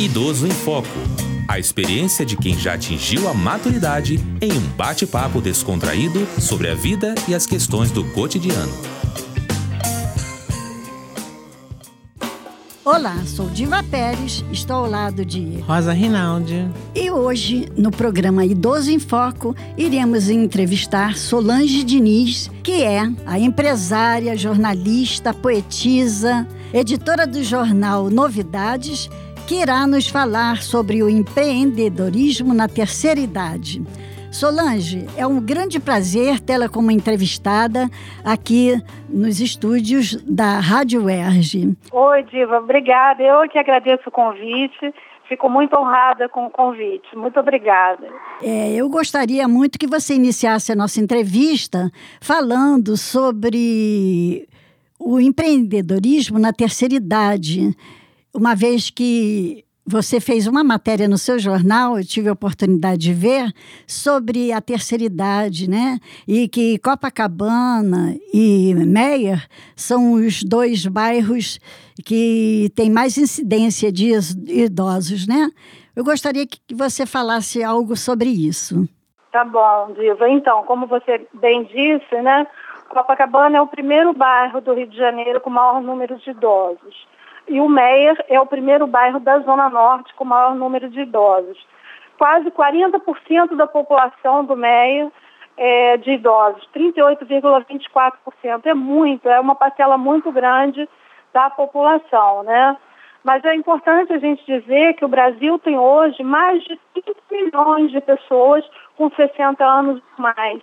Idoso em Foco. A experiência de quem já atingiu a maturidade em um bate-papo descontraído sobre a vida e as questões do cotidiano. Olá, sou Diva Pérez, estou ao lado de Rosa Rinaldi. E hoje, no programa Idoso em Foco, iremos entrevistar Solange Diniz, que é a empresária, jornalista, poetisa, editora do jornal Novidades que irá nos falar sobre o empreendedorismo na terceira idade. Solange, é um grande prazer tê-la como entrevistada aqui nos estúdios da Rádio Erge. Oi, Diva, obrigada. Eu que agradeço o convite. Fico muito honrada com o convite. Muito obrigada. É, eu gostaria muito que você iniciasse a nossa entrevista falando sobre o empreendedorismo na terceira idade uma vez que você fez uma matéria no seu jornal, eu tive a oportunidade de ver, sobre a terceira idade, né? E que Copacabana e Meyer são os dois bairros que têm mais incidência de idosos, né? Eu gostaria que você falasse algo sobre isso. Tá bom, Diva. Então, como você bem disse, né? Copacabana é o primeiro bairro do Rio de Janeiro com maior número de idosos. E o Meier é o primeiro bairro da Zona Norte com maior número de idosos. Quase 40% da população do Meier é de idosos, 38,24%. É muito, é uma parcela muito grande da população, né? Mas é importante a gente dizer que o Brasil tem hoje mais de 5 milhões de pessoas com 60 anos ou mais.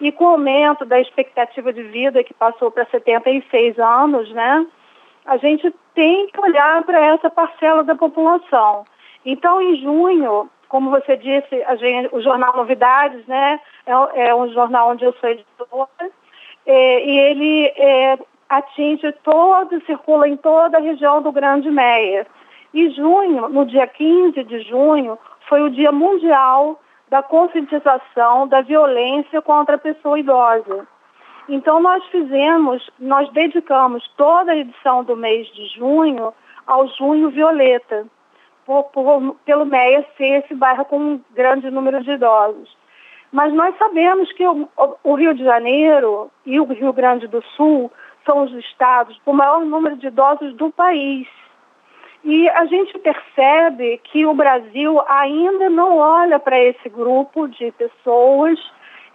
E com o aumento da expectativa de vida, que passou para 76 anos, né? A gente tem que olhar para essa parcela da população. Então, em junho, como você disse, gente, o jornal Novidades, né, é, é, um jornal onde eu sou editora, é, e ele é, atinge todo, circula em toda a região do Grande Meia. E junho, no dia 15 de junho, foi o Dia Mundial da Conscientização da Violência contra a Pessoa Idosa. Então nós fizemos, nós dedicamos toda a edição do mês de junho ao Junho Violeta, por, por, pelo MEIA ser esse bairro com um grande número de idosos. Mas nós sabemos que o, o Rio de Janeiro e o Rio Grande do Sul são os estados com o maior número de idosos do país. E a gente percebe que o Brasil ainda não olha para esse grupo de pessoas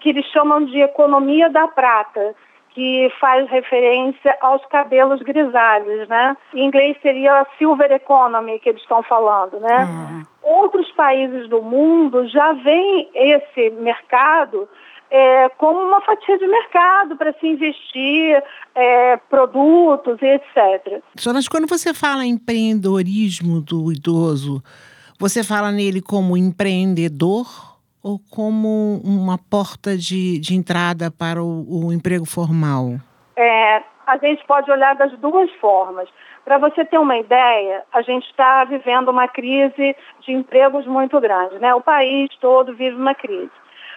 que eles chamam de economia da prata, que faz referência aos cabelos grisalhos, né? Em inglês seria a silver economy que eles estão falando, né? Uhum. Outros países do mundo já veem esse mercado é, como uma fatia de mercado para se investir é, produtos e etc. Solange, quando você fala em empreendedorismo do idoso, você fala nele como empreendedor ou como uma porta de, de entrada para o, o emprego formal? É, a gente pode olhar das duas formas. Para você ter uma ideia, a gente está vivendo uma crise de empregos muito grande. Né? O país todo vive uma crise.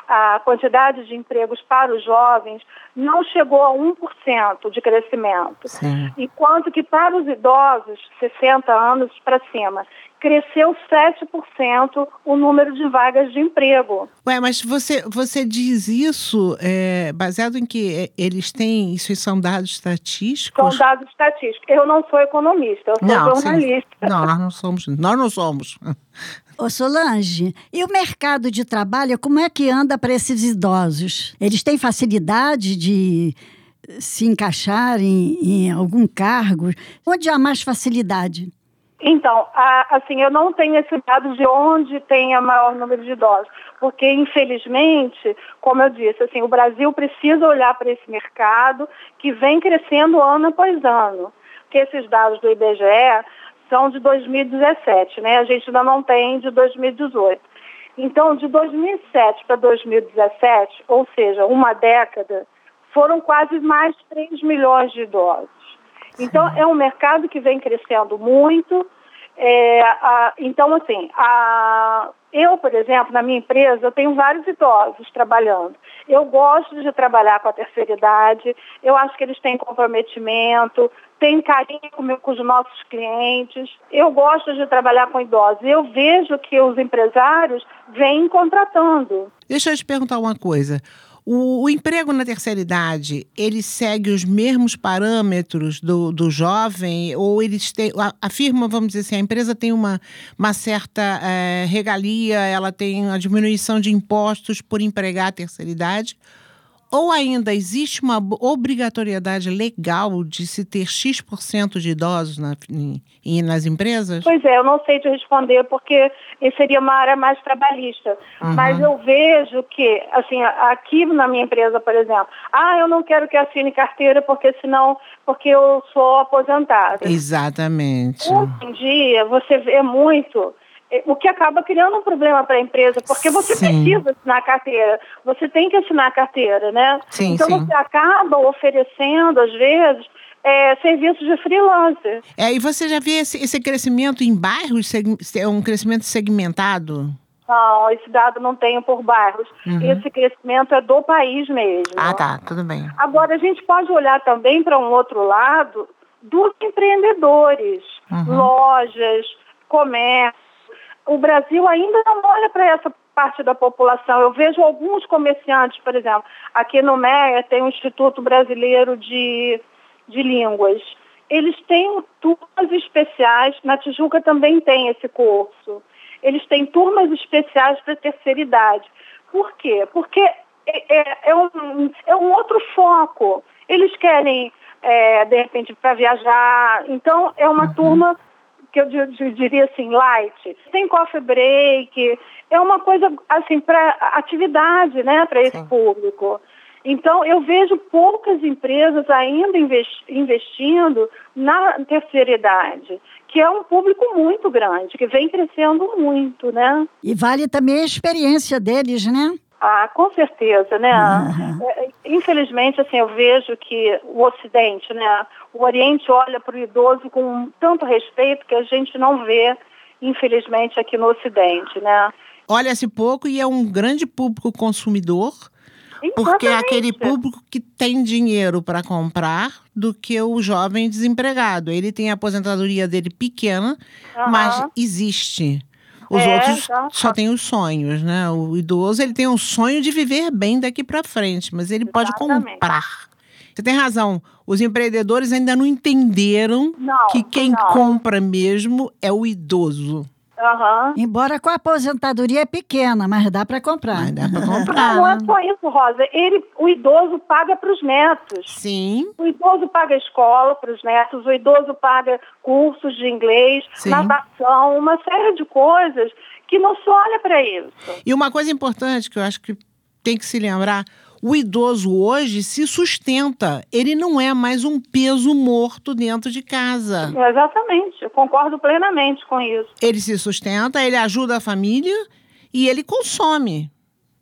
A quantidade de empregos para os jovens não chegou a 1% de crescimento. Sim. Enquanto que para os idosos, 60 anos para cima, cresceu 7% o número de vagas de emprego. Ué, mas você, você diz isso é, baseado em que é, eles têm, isso são dados estatísticos? São dados estatísticos. Eu não sou economista, eu sou não, jornalista. Sim. Não, nós não somos. Nós não somos. Ô Solange, e o mercado de trabalho, como é que anda para esses idosos? Eles têm facilidade de se encaixar em, em algum cargo? Onde há mais facilidade? Então, assim, eu não tenho esse dado de onde tem o maior número de idosos, porque infelizmente, como eu disse, assim, o Brasil precisa olhar para esse mercado que vem crescendo ano após ano. Porque esses dados do IBGE são de 2017, né? A gente ainda não tem de 2018. Então, de 2007 para 2017, ou seja, uma década, foram quase mais de 3 milhões de idosos. Então, é um mercado que vem crescendo muito. É, a, então, assim, a, eu, por exemplo, na minha empresa, eu tenho vários idosos trabalhando. Eu gosto de trabalhar com a terceira idade, eu acho que eles têm comprometimento, tenho carinho com, com os nossos clientes. Eu gosto de trabalhar com idosos. Eu vejo que os empresários vêm contratando. Deixa eu te perguntar uma coisa. O, o, emprego na terceira idade, ele segue os mesmos parâmetros do, do jovem? Ou eles têm. A, a, firma, vamos dizer assim, a empresa tem uma, uma certa é, regalia, ela tem a diminuição de impostos por empregar a terceira idade? Ou ainda existe uma obrigatoriedade legal de se ter X% de idosos na, em, nas empresas? Pois é, eu não sei te responder porque seria uma área mais trabalhista. Uhum. Mas eu vejo que, assim, aqui na minha empresa, por exemplo, ah, eu não quero que assine carteira porque senão, porque eu sou aposentada. Exatamente. Hoje em dia, você vê muito o que acaba criando um problema para a empresa, porque você sim. precisa assinar a carteira, você tem que assinar a carteira, né? Sim, então sim. você acaba oferecendo, às vezes, é, serviços de freelancer. É, e você já viu esse, esse crescimento em bairros, é um crescimento segmentado? Não, esse dado não tenho por bairros. Uhum. Esse crescimento é do país mesmo. Ah, tá, tudo bem. Agora, a gente pode olhar também para um outro lado dos empreendedores, uhum. lojas, comércio o Brasil ainda não olha para essa parte da população. Eu vejo alguns comerciantes, por exemplo, aqui no MEA tem o Instituto Brasileiro de, de Línguas. Eles têm turmas especiais, na Tijuca também tem esse curso. Eles têm turmas especiais para terceira idade. Por quê? Porque é, é, é, um, é um outro foco. Eles querem, é, de repente, para viajar. Então, é uma uhum. turma que eu diria assim, light. Tem coffee break, é uma coisa assim para atividade, né, para esse Sim. público. Então, eu vejo poucas empresas ainda investindo na terceira idade, que é um público muito grande, que vem crescendo muito, né? E vale também a experiência deles, né? Ah, com certeza, né? Uhum. Infelizmente, assim, eu vejo que o Ocidente, né? O Oriente olha para o idoso com tanto respeito que a gente não vê, infelizmente, aqui no Ocidente, né? Olha-se pouco e é um grande público consumidor, Exatamente. porque é aquele público que tem dinheiro para comprar do que o jovem desempregado. Ele tem a aposentadoria dele pequena, uhum. mas existe. Os é, outros tá. só têm os sonhos, né? O idoso ele tem um sonho de viver bem daqui para frente, mas ele Exatamente. pode comprar. Você tem razão. Os empreendedores ainda não entenderam não, que quem não. compra mesmo é o idoso. Uhum. Embora com a aposentadoria é pequena, mas dá para comprar. Mas dá para comprar. Não, não é só isso, Rosa. Ele, o idoso paga para os netos. Sim. O idoso paga escola para os netos, o idoso paga cursos de inglês, Sim. natação, uma série de coisas que não se olha para isso. E uma coisa importante que eu acho que tem que se lembrar, o idoso hoje se sustenta. Ele não é mais um peso morto dentro de casa. Exatamente, eu concordo plenamente com isso. Ele se sustenta, ele ajuda a família e ele consome.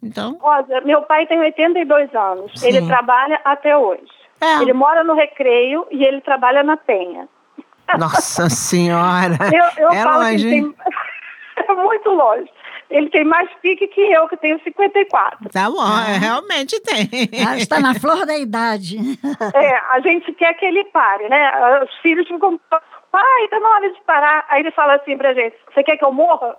Então. Rosa, meu pai tem 82 anos. Sim. Ele trabalha até hoje. É. Ele mora no Recreio e ele trabalha na Penha. Nossa Senhora! eu, eu é falo longe. que tem... é muito longe ele tem mais pique que eu, que tenho 54. Tá bom, ah. realmente tem. Ah, está na flor da idade. É, a gente quer que ele pare, né? Os filhos ficam, pai, tá na hora de parar. Aí ele fala assim pra gente, você quer que eu morra?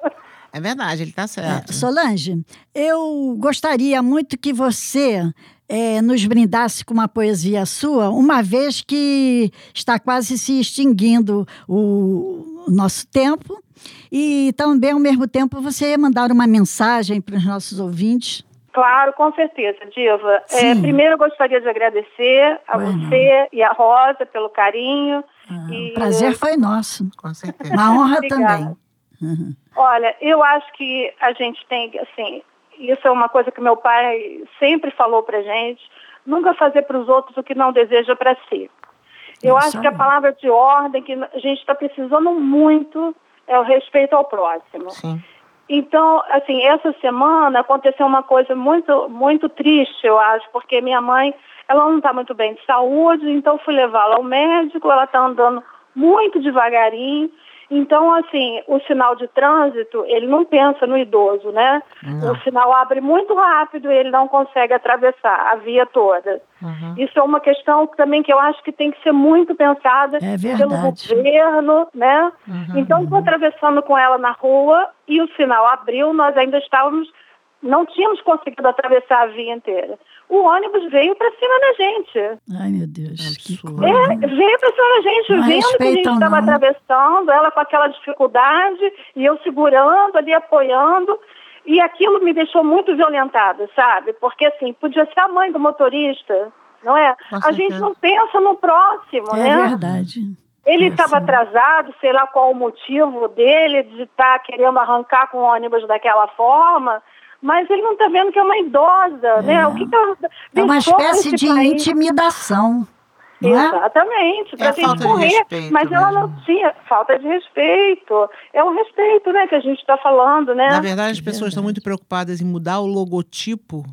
É verdade, ele está certo. É, Solange, eu gostaria muito que você é, nos brindasse com uma poesia sua, uma vez que está quase se extinguindo o, o nosso tempo e também, ao mesmo tempo, você ia mandar uma mensagem para os nossos ouvintes? Claro, com certeza, Diva. É, primeiro, eu gostaria de agradecer a você e a Rosa pelo carinho. Ah, e... O prazer foi nosso. Com certeza. Uma honra também. Uhum. Olha, eu acho que a gente tem, assim, isso é uma coisa que meu pai sempre falou pra gente, nunca fazer para os outros o que não deseja para si. Eu acho que a palavra de ordem que a gente está precisando muito é o respeito ao próximo. Sim. Então, assim, essa semana aconteceu uma coisa muito, muito triste, eu acho, porque minha mãe, ela não está muito bem de saúde, então fui levá-la ao médico, ela está andando muito devagarinho, Então, assim, o sinal de trânsito, ele não pensa no idoso, né? Não. O sinal abre muito rápido e ele não consegue atravessar a via toda. Uhum. Isso é uma questão também que eu acho que tem que ser muito pensada é pelo governo, né? Uhum. Então, estou atravessando com ela na rua e o sinal abriu, nós ainda estávamos, não tínhamos conseguido atravessar a via inteira o ônibus veio para cima da gente. Ai, meu Deus, que coisa. É, veio para cima da gente, não vendo que a gente estava atravessando, ela com aquela dificuldade, e eu segurando ali, apoiando. E aquilo me deixou muito violentada, sabe? Porque, assim, podia ser a mãe do motorista, não é? a gente não pensa no próximo, é né? É verdade. Ele estava é assim. atrasado, sei lá qual o motivo dele de estar tá querendo arrancar com o ônibus daquela forma mas ele não está vendo que é uma idosa, é. né? O que, que ela é uma espécie de país? intimidação. É? Exatamente, para é a gente correr, respeito, mas ela mesmo. não tinha falta de respeito. É o respeito, né, que a gente está falando, né? Na verdade, as pessoas estão muito preocupadas em mudar o logotipo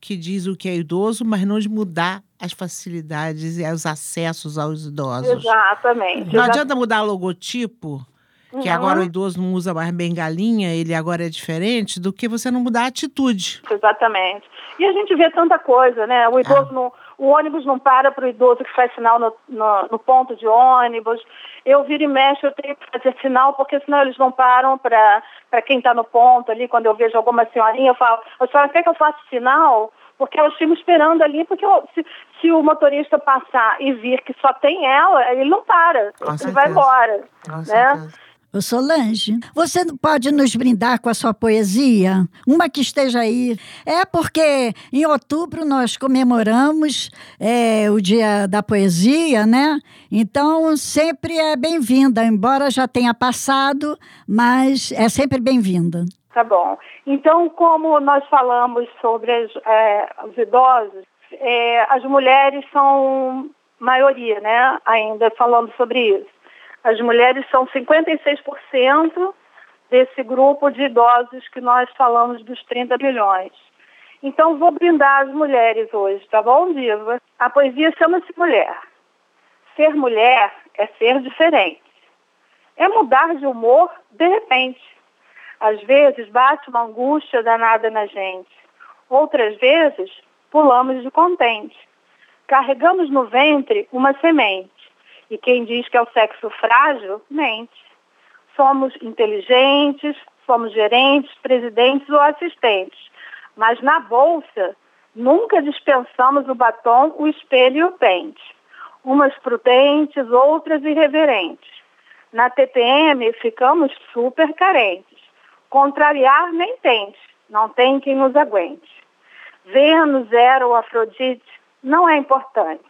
que diz o que é idoso, mas não de mudar as facilidades e os acessos aos idosos. Exatamente. Não adianta mudar o logotipo que uhum. agora o idoso não usa mais bengalinha, ele agora é diferente, do que você não mudar a atitude. Exatamente. E a gente vê tanta coisa, né? O idoso ah. não, o ônibus não para para o idoso que faz sinal no, no, no, ponto de ônibus. Eu viro e mexo, eu tenho que fazer sinal, porque senão eles não param para quem está no ponto ali. Quando eu vejo alguma senhorinha, eu falo, a senhora quer que eu faça sinal? Porque elas ficam esperando ali, porque eu, se, se, o motorista passar e vir que só tem ela, ele não para, Com ele certeza. vai embora. Com né? Certeza. Ô Solange, você pode nos brindar com a sua poesia? Uma que esteja aí. É porque em outubro nós comemoramos é, o Dia da Poesia, né? Então sempre é bem-vinda, embora já tenha passado, mas é sempre bem-vinda. Tá bom. Então, como nós falamos sobre as, é, os idosos, é, as mulheres são maioria, né? Ainda falando sobre isso. As mulheres são 56% desse grupo de idosos que nós falamos dos 30 milhões. Então, vou brindar as mulheres hoje, tá bom, Diva? A poesia chama-se Mulher. Ser mulher é ser diferente. É mudar de humor de repente. Às vezes bate uma angústia danada na gente. Outras vezes pulamos de contente. Carregamos no ventre uma semente. E quem diz que é o sexo frágil, mente. Somos inteligentes, somos gerentes, presidentes ou assistentes. Mas na bolsa, nunca dispensamos o batom, o espelho e o pente. Umas prudentes, outras irreverentes. Na TPM, ficamos super carentes. Contrariar nem tente, não tem quem nos aguente. Vênus, Zero ou Afrodite não é importante.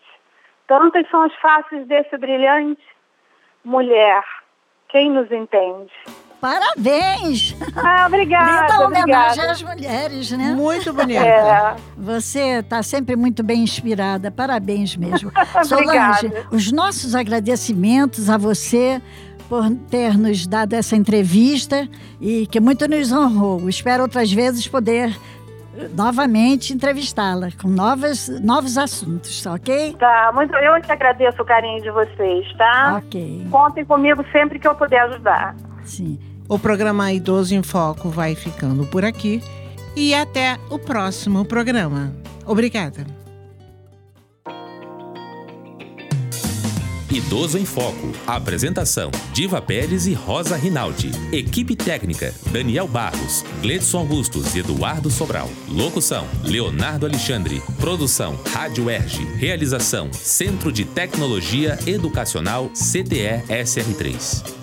Tantas são as faces desse brilhante. Mulher, quem nos entende? Parabéns! Ah, obrigada. Linda homenagem às mulheres, né? Muito bonita. É. Você está sempre muito bem inspirada. Parabéns mesmo. Solange, os nossos agradecimentos a você por ter nos dado essa entrevista e que muito nos honrou. Espero outras vezes poder novamente entrevistá-la com novas, novos assuntos, ok? Tá, muito, eu te agradeço o carinho de vocês, tá? Ok. Contem comigo sempre que eu puder ajudar. Sim. O programa Idoso em Foco vai ficando por aqui e até o próximo programa. Obrigada. Idoso em Foco. Apresentação: Diva Pérez e Rosa Rinaldi. Equipe técnica: Daniel Barros, Gledson Augustos e Eduardo Sobral. Locução: Leonardo Alexandre. Produção: Rádio Erge. Realização: Centro de Tecnologia Educacional CTE SR3.